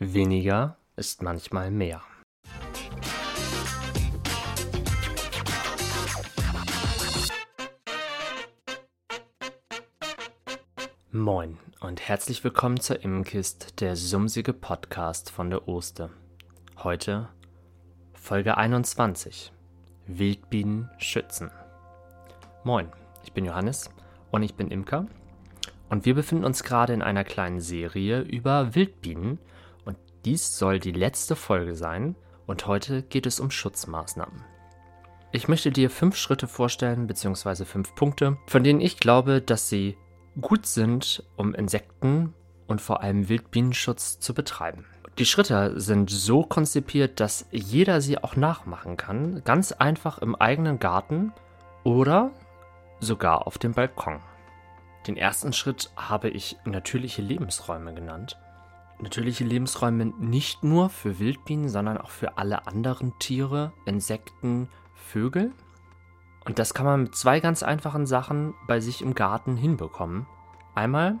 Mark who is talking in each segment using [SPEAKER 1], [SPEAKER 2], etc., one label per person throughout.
[SPEAKER 1] Weniger ist manchmal mehr. Moin und herzlich willkommen zur Immenkist, der sumsige Podcast von der Oste. Heute Folge 21. Wildbienen schützen. Moin, ich bin Johannes und ich bin Imker und wir befinden uns gerade in einer kleinen Serie über Wildbienen dies soll die letzte Folge sein und heute geht es um Schutzmaßnahmen. Ich möchte dir fünf Schritte vorstellen, beziehungsweise fünf Punkte, von denen ich glaube, dass sie gut sind, um Insekten und vor allem Wildbienenschutz zu betreiben. Die Schritte sind so konzipiert, dass jeder sie auch nachmachen kann, ganz einfach im eigenen Garten oder sogar auf dem Balkon. Den ersten Schritt habe ich natürliche Lebensräume genannt. Natürliche Lebensräume nicht nur für Wildbienen, sondern auch für alle anderen Tiere, Insekten, Vögel. Und das kann man mit zwei ganz einfachen Sachen bei sich im Garten hinbekommen. Einmal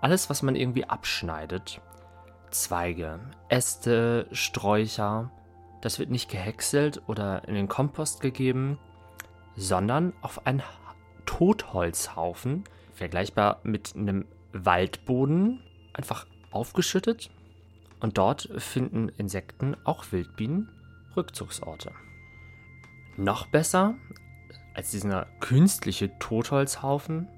[SPEAKER 1] alles, was man irgendwie abschneidet. Zweige, Äste, Sträucher. Das wird nicht gehäckselt oder in den Kompost gegeben, sondern auf einen Totholzhaufen, vergleichbar mit einem Waldboden, einfach aufgeschüttet. Und dort finden Insekten, auch Wildbienen, Rückzugsorte. Noch besser als dieser künstliche Totholzhaufen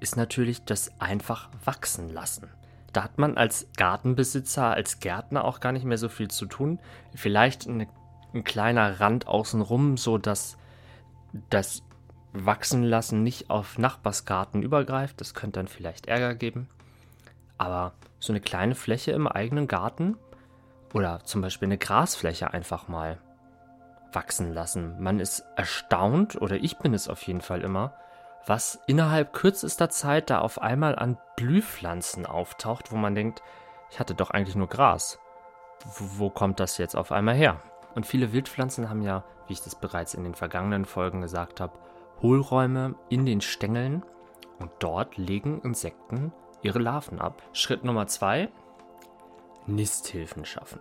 [SPEAKER 1] ist natürlich das einfach wachsen lassen. Da hat man als Gartenbesitzer, als Gärtner auch gar nicht mehr so viel zu tun. Vielleicht eine, ein kleiner Rand außenrum, so dass das Wachsen lassen nicht auf Nachbarsgarten übergreift. Das könnte dann vielleicht Ärger geben. Aber so eine kleine Fläche im eigenen Garten oder zum Beispiel eine Grasfläche einfach mal wachsen lassen. Man ist erstaunt, oder ich bin es auf jeden Fall immer, was innerhalb kürzester Zeit da auf einmal an Blühpflanzen auftaucht, wo man denkt, ich hatte doch eigentlich nur Gras. Wo kommt das jetzt auf einmal her? Und viele Wildpflanzen haben ja, wie ich das bereits in den vergangenen Folgen gesagt habe, Hohlräume in den Stängeln und dort legen Insekten ihre Larven ab. Schritt Nummer zwei: Nisthilfen schaffen.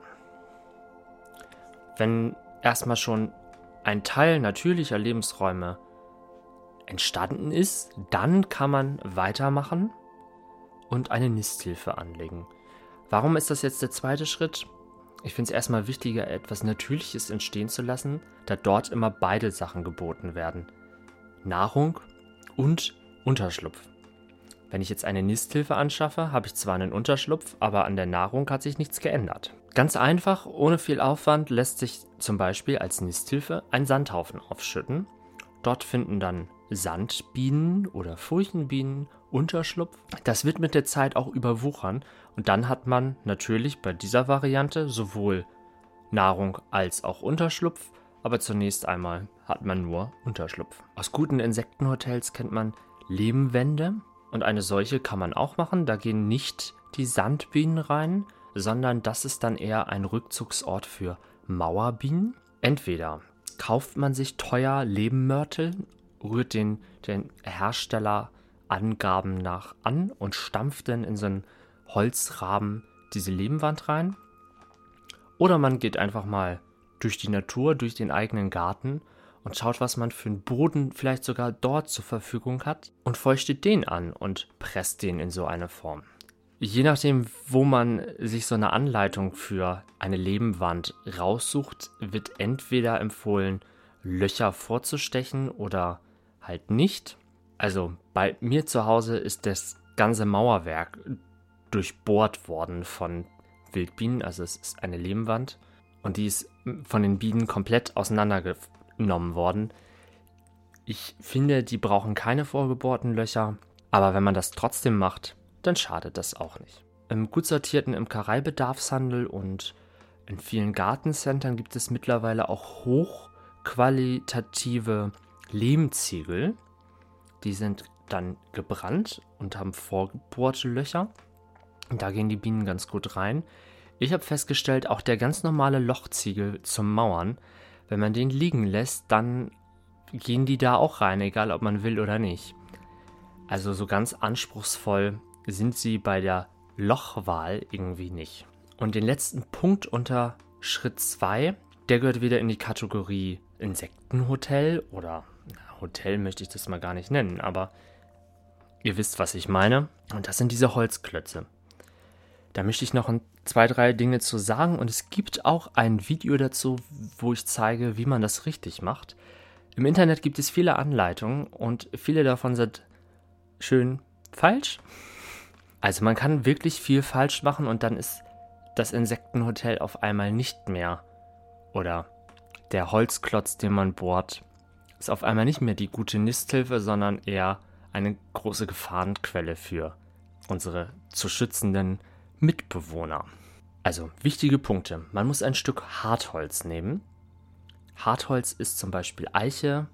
[SPEAKER 1] Wenn erstmal schon ein Teil natürlicher Lebensräume entstanden ist, dann kann man weitermachen und eine Nisthilfe anlegen. Warum ist das jetzt der zweite Schritt? Ich finde es erstmal wichtiger, etwas Natürliches entstehen zu lassen, da dort immer beide Sachen geboten werden. Nahrung und Unterschlupf. Wenn ich jetzt eine Nisthilfe anschaffe, habe ich zwar einen Unterschlupf, aber an der Nahrung hat sich nichts geändert. Ganz einfach, ohne viel Aufwand, lässt sich zum Beispiel als Nisthilfe ein Sandhaufen aufschütten. Dort finden dann Sandbienen oder Furchenbienen Unterschlupf. Das wird mit der Zeit auch überwuchern und dann hat man natürlich bei dieser Variante sowohl Nahrung als auch Unterschlupf, aber zunächst einmal hat man nur Unterschlupf. Aus guten Insektenhotels kennt man Lehmwände und eine solche kann man auch machen. Da gehen nicht die Sandbienen rein, sondern das ist dann eher ein Rückzugsort für Mauerbienen. Entweder kauft man sich teuer Lehmmörtel, rührt den, den Herstellerangaben nach an und stampft dann in so einen Holzrahmen diese Lehmwand rein. Oder man geht einfach mal durch die Natur, durch den eigenen Garten und schaut, was man für einen Boden vielleicht sogar dort zur Verfügung hat und feuchtet den an und presst den in so eine Form. Je nachdem, wo man sich so eine Anleitung für eine Lehmwand raussucht, wird entweder empfohlen, Löcher vorzustechen oder halt nicht. Also bei mir zu Hause ist das ganze Mauerwerk durchbohrt worden von Wildbienen, also es ist eine Lehmwand und die ist von den Bienen komplett auseinandergenommen worden. Ich finde, die brauchen keine vorgebohrten Löcher, aber wenn man das trotzdem macht, dann schadet das auch nicht. Im gut sortierten Imkereibedarfshandel und in vielen Gartencentern gibt es mittlerweile auch hochqualitative Lehmziegel. Die sind dann gebrannt und haben vorgebohrte Löcher. Da gehen die Bienen ganz gut rein. Ich habe festgestellt, auch der ganz normale Lochziegel zum Mauern, wenn man den liegen lässt, dann gehen die da auch rein, egal ob man will oder nicht. Also so ganz anspruchsvoll sind sie bei der Lochwahl irgendwie nicht. Und den letzten Punkt unter Schritt 2, der gehört wieder in die Kategorie Insektenhotel oder Hotel möchte ich das mal gar nicht nennen, aber ihr wisst, was ich meine. Und das sind diese Holzklötze. Da möchte ich noch zwei, drei Dinge zu sagen und es gibt auch ein Video dazu, wo ich zeige, wie man das richtig macht. Im Internet gibt es viele Anleitungen und viele davon sind schön falsch. Also man kann wirklich viel falsch machen und dann ist das Insektenhotel auf einmal nicht mehr oder der Holzklotz, den man bohrt, ist auf einmal nicht mehr die gute Nisthilfe, sondern eher eine große Gefahrenquelle für unsere zu schützenden Mitbewohner. Also wichtige Punkte. Man muss ein Stück Hartholz nehmen. Hartholz ist zum Beispiel Eiche,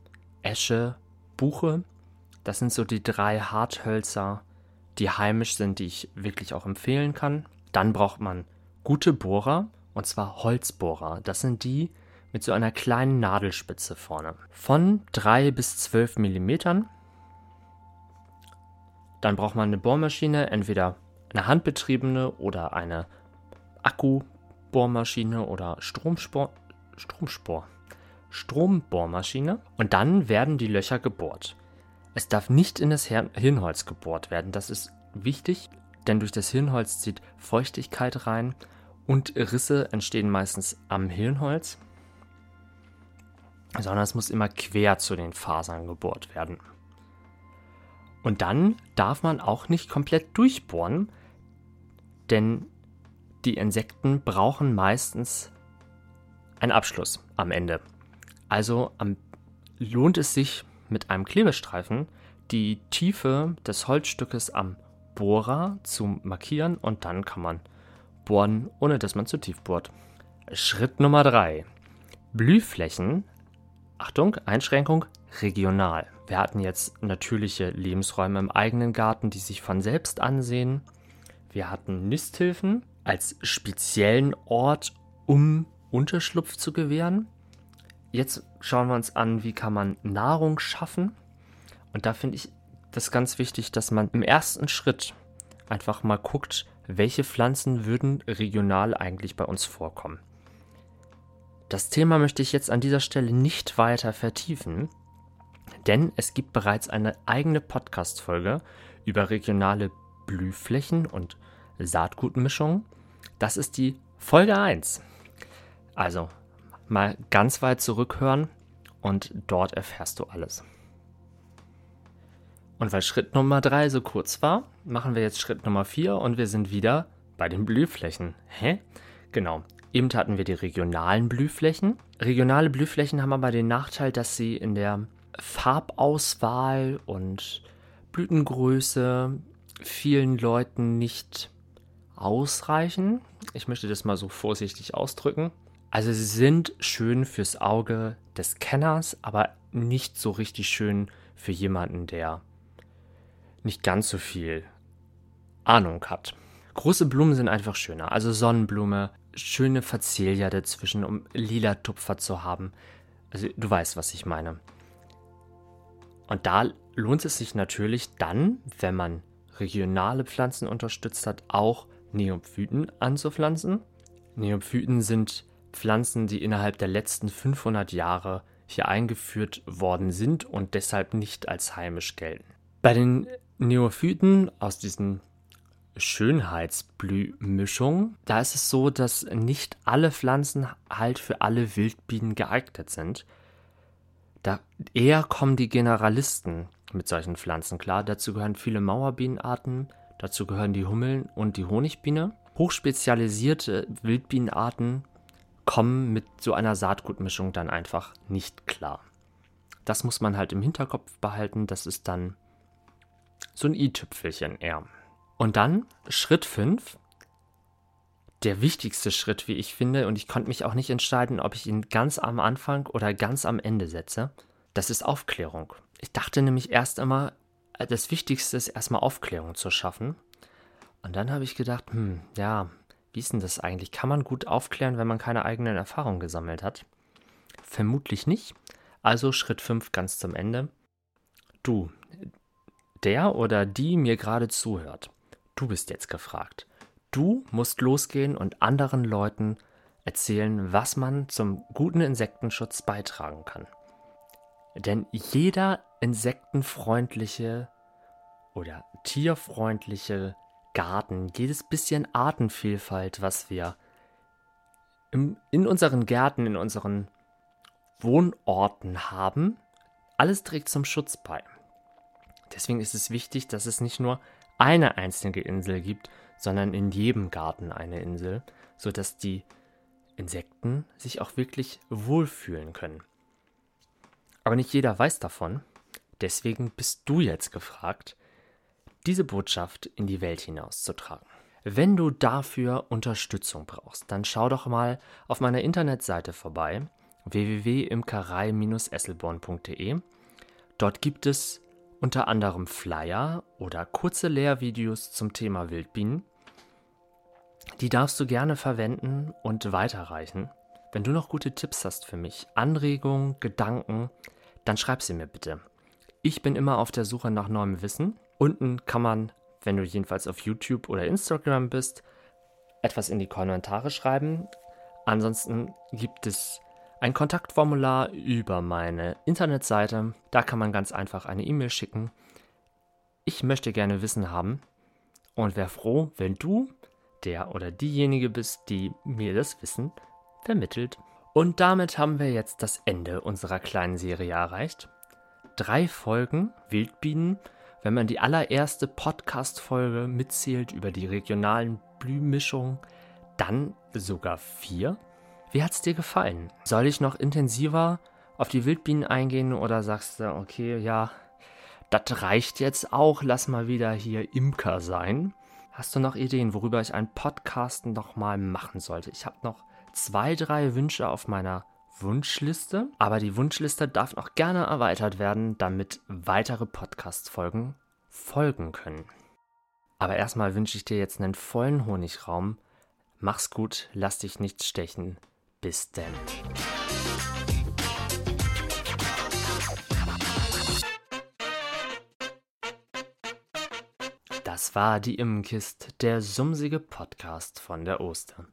[SPEAKER 1] Esche, Buche. Das sind so die drei Harthölzer, die heimisch sind, die ich wirklich auch empfehlen kann. Dann braucht man gute Bohrer, und zwar Holzbohrer. Das sind die mit so einer kleinen Nadelspitze vorne. Von 3 bis 12 Millimetern. Dann braucht man eine Bohrmaschine, entweder eine handbetriebene oder eine Akkubohrmaschine oder Stromspor Stromspor Strombohrmaschine. Und dann werden die Löcher gebohrt. Es darf nicht in das Hirnholz gebohrt werden. Das ist wichtig, denn durch das Hirnholz zieht Feuchtigkeit rein und Risse entstehen meistens am Hirnholz, sondern es muss immer quer zu den Fasern gebohrt werden. Und dann darf man auch nicht komplett durchbohren, denn die Insekten brauchen meistens einen Abschluss am Ende. Also am, lohnt es sich mit einem Klebestreifen die Tiefe des Holzstückes am Bohrer zu markieren und dann kann man bohren, ohne dass man zu tief bohrt. Schritt Nummer 3. Blühflächen. Achtung, Einschränkung, regional. Wir hatten jetzt natürliche Lebensräume im eigenen Garten, die sich von selbst ansehen. Wir hatten Nisthilfen als speziellen Ort, um Unterschlupf zu gewähren. Jetzt schauen wir uns an, wie kann man Nahrung schaffen. Und da finde ich das ganz wichtig, dass man im ersten Schritt einfach mal guckt, welche Pflanzen würden regional eigentlich bei uns vorkommen. Das Thema möchte ich jetzt an dieser Stelle nicht weiter vertiefen, denn es gibt bereits eine eigene Podcast-Folge über regionale Blühflächen und Saatgutmischungen. Das ist die Folge 1. Also mal ganz weit zurückhören und dort erfährst du alles. Und weil Schritt Nummer 3 so kurz war, machen wir jetzt Schritt Nummer 4 und wir sind wieder bei den Blühflächen. Hä? Genau. Eben hatten wir die regionalen Blühflächen. Regionale Blühflächen haben aber den Nachteil, dass sie in der Farbauswahl und Blütengröße vielen Leuten nicht ausreichen. Ich möchte das mal so vorsichtig ausdrücken. Also sie sind schön fürs Auge des Kenners, aber nicht so richtig schön für jemanden, der nicht ganz so viel Ahnung hat. Große Blumen sind einfach schöner. Also Sonnenblume, schöne Facelia dazwischen, um lila Tupfer zu haben. Also du weißt, was ich meine. Und da lohnt es sich natürlich dann, wenn man regionale Pflanzen unterstützt hat, auch Neophyten anzupflanzen. Neophyten sind Pflanzen, die innerhalb der letzten 500 Jahre hier eingeführt worden sind und deshalb nicht als heimisch gelten. Bei den Neophyten aus diesen Schönheitsblühmischungen, da ist es so, dass nicht alle Pflanzen halt für alle Wildbienen geeignet sind. Da eher kommen die Generalisten mit solchen Pflanzen klar. Dazu gehören viele Mauerbienenarten, dazu gehören die Hummeln und die Honigbiene. Hochspezialisierte Wildbienenarten kommen mit so einer Saatgutmischung dann einfach nicht klar. Das muss man halt im Hinterkopf behalten. Das ist dann so ein i-Tüpfelchen eher. Und dann Schritt 5, der wichtigste Schritt, wie ich finde, und ich konnte mich auch nicht entscheiden, ob ich ihn ganz am Anfang oder ganz am Ende setze, das ist Aufklärung. Ich dachte nämlich erst immer, äh, das Wichtigste ist erstmal Aufklärung zu schaffen. Und dann habe ich gedacht, hm, ja, wie ist denn das eigentlich? Kann man gut aufklären, wenn man keine eigenen Erfahrungen gesammelt hat? Vermutlich nicht. Also Schritt 5 ganz zum Ende. Du, der oder die mir gerade zuhört, du bist jetzt gefragt. Du musst losgehen und anderen Leuten erzählen, was man zum guten Insektenschutz beitragen kann. Denn jeder insektenfreundliche oder tierfreundliche Garten, jedes bisschen Artenvielfalt, was wir im, in unseren Gärten, in unseren Wohnorten haben, alles trägt zum Schutz bei. Deswegen ist es wichtig, dass es nicht nur eine einzige Insel gibt, sondern in jedem Garten eine Insel, sodass die Insekten sich auch wirklich wohlfühlen können. Aber nicht jeder weiß davon, deswegen bist du jetzt gefragt, diese Botschaft in die Welt hinauszutragen. Wenn du dafür Unterstützung brauchst, dann schau doch mal auf meiner Internetseite vorbei www.imkerei-esselborn.de. Dort gibt es unter anderem Flyer oder kurze Lehrvideos zum Thema Wildbienen. Die darfst du gerne verwenden und weiterreichen. Wenn du noch gute Tipps hast für mich, Anregungen, Gedanken, dann schreib sie mir bitte. Ich bin immer auf der Suche nach neuem Wissen. Unten kann man, wenn du jedenfalls auf YouTube oder Instagram bist, etwas in die Kommentare schreiben. Ansonsten gibt es ein Kontaktformular über meine Internetseite. Da kann man ganz einfach eine E-Mail schicken. Ich möchte gerne Wissen haben und wäre froh, wenn du der oder diejenige bist, die mir das Wissen vermittelt. Und damit haben wir jetzt das Ende unserer kleinen Serie erreicht. Drei Folgen Wildbienen, wenn man die allererste Podcast-Folge mitzählt über die regionalen Blühmischungen, dann sogar vier. Wie hat es dir gefallen? Soll ich noch intensiver auf die Wildbienen eingehen oder sagst du, okay, ja, das reicht jetzt auch, lass mal wieder hier Imker sein? Hast du noch Ideen, worüber ich einen Podcast nochmal machen sollte? Ich habe noch zwei, drei Wünsche auf meiner Wunschliste, aber die Wunschliste darf noch gerne erweitert werden, damit weitere Podcast-Folgen folgen können. Aber erstmal wünsche ich dir jetzt einen vollen Honigraum. Mach's gut, lass dich nicht stechen. Bis denn. Das war die Immenkist, der sumsige Podcast von der Oster.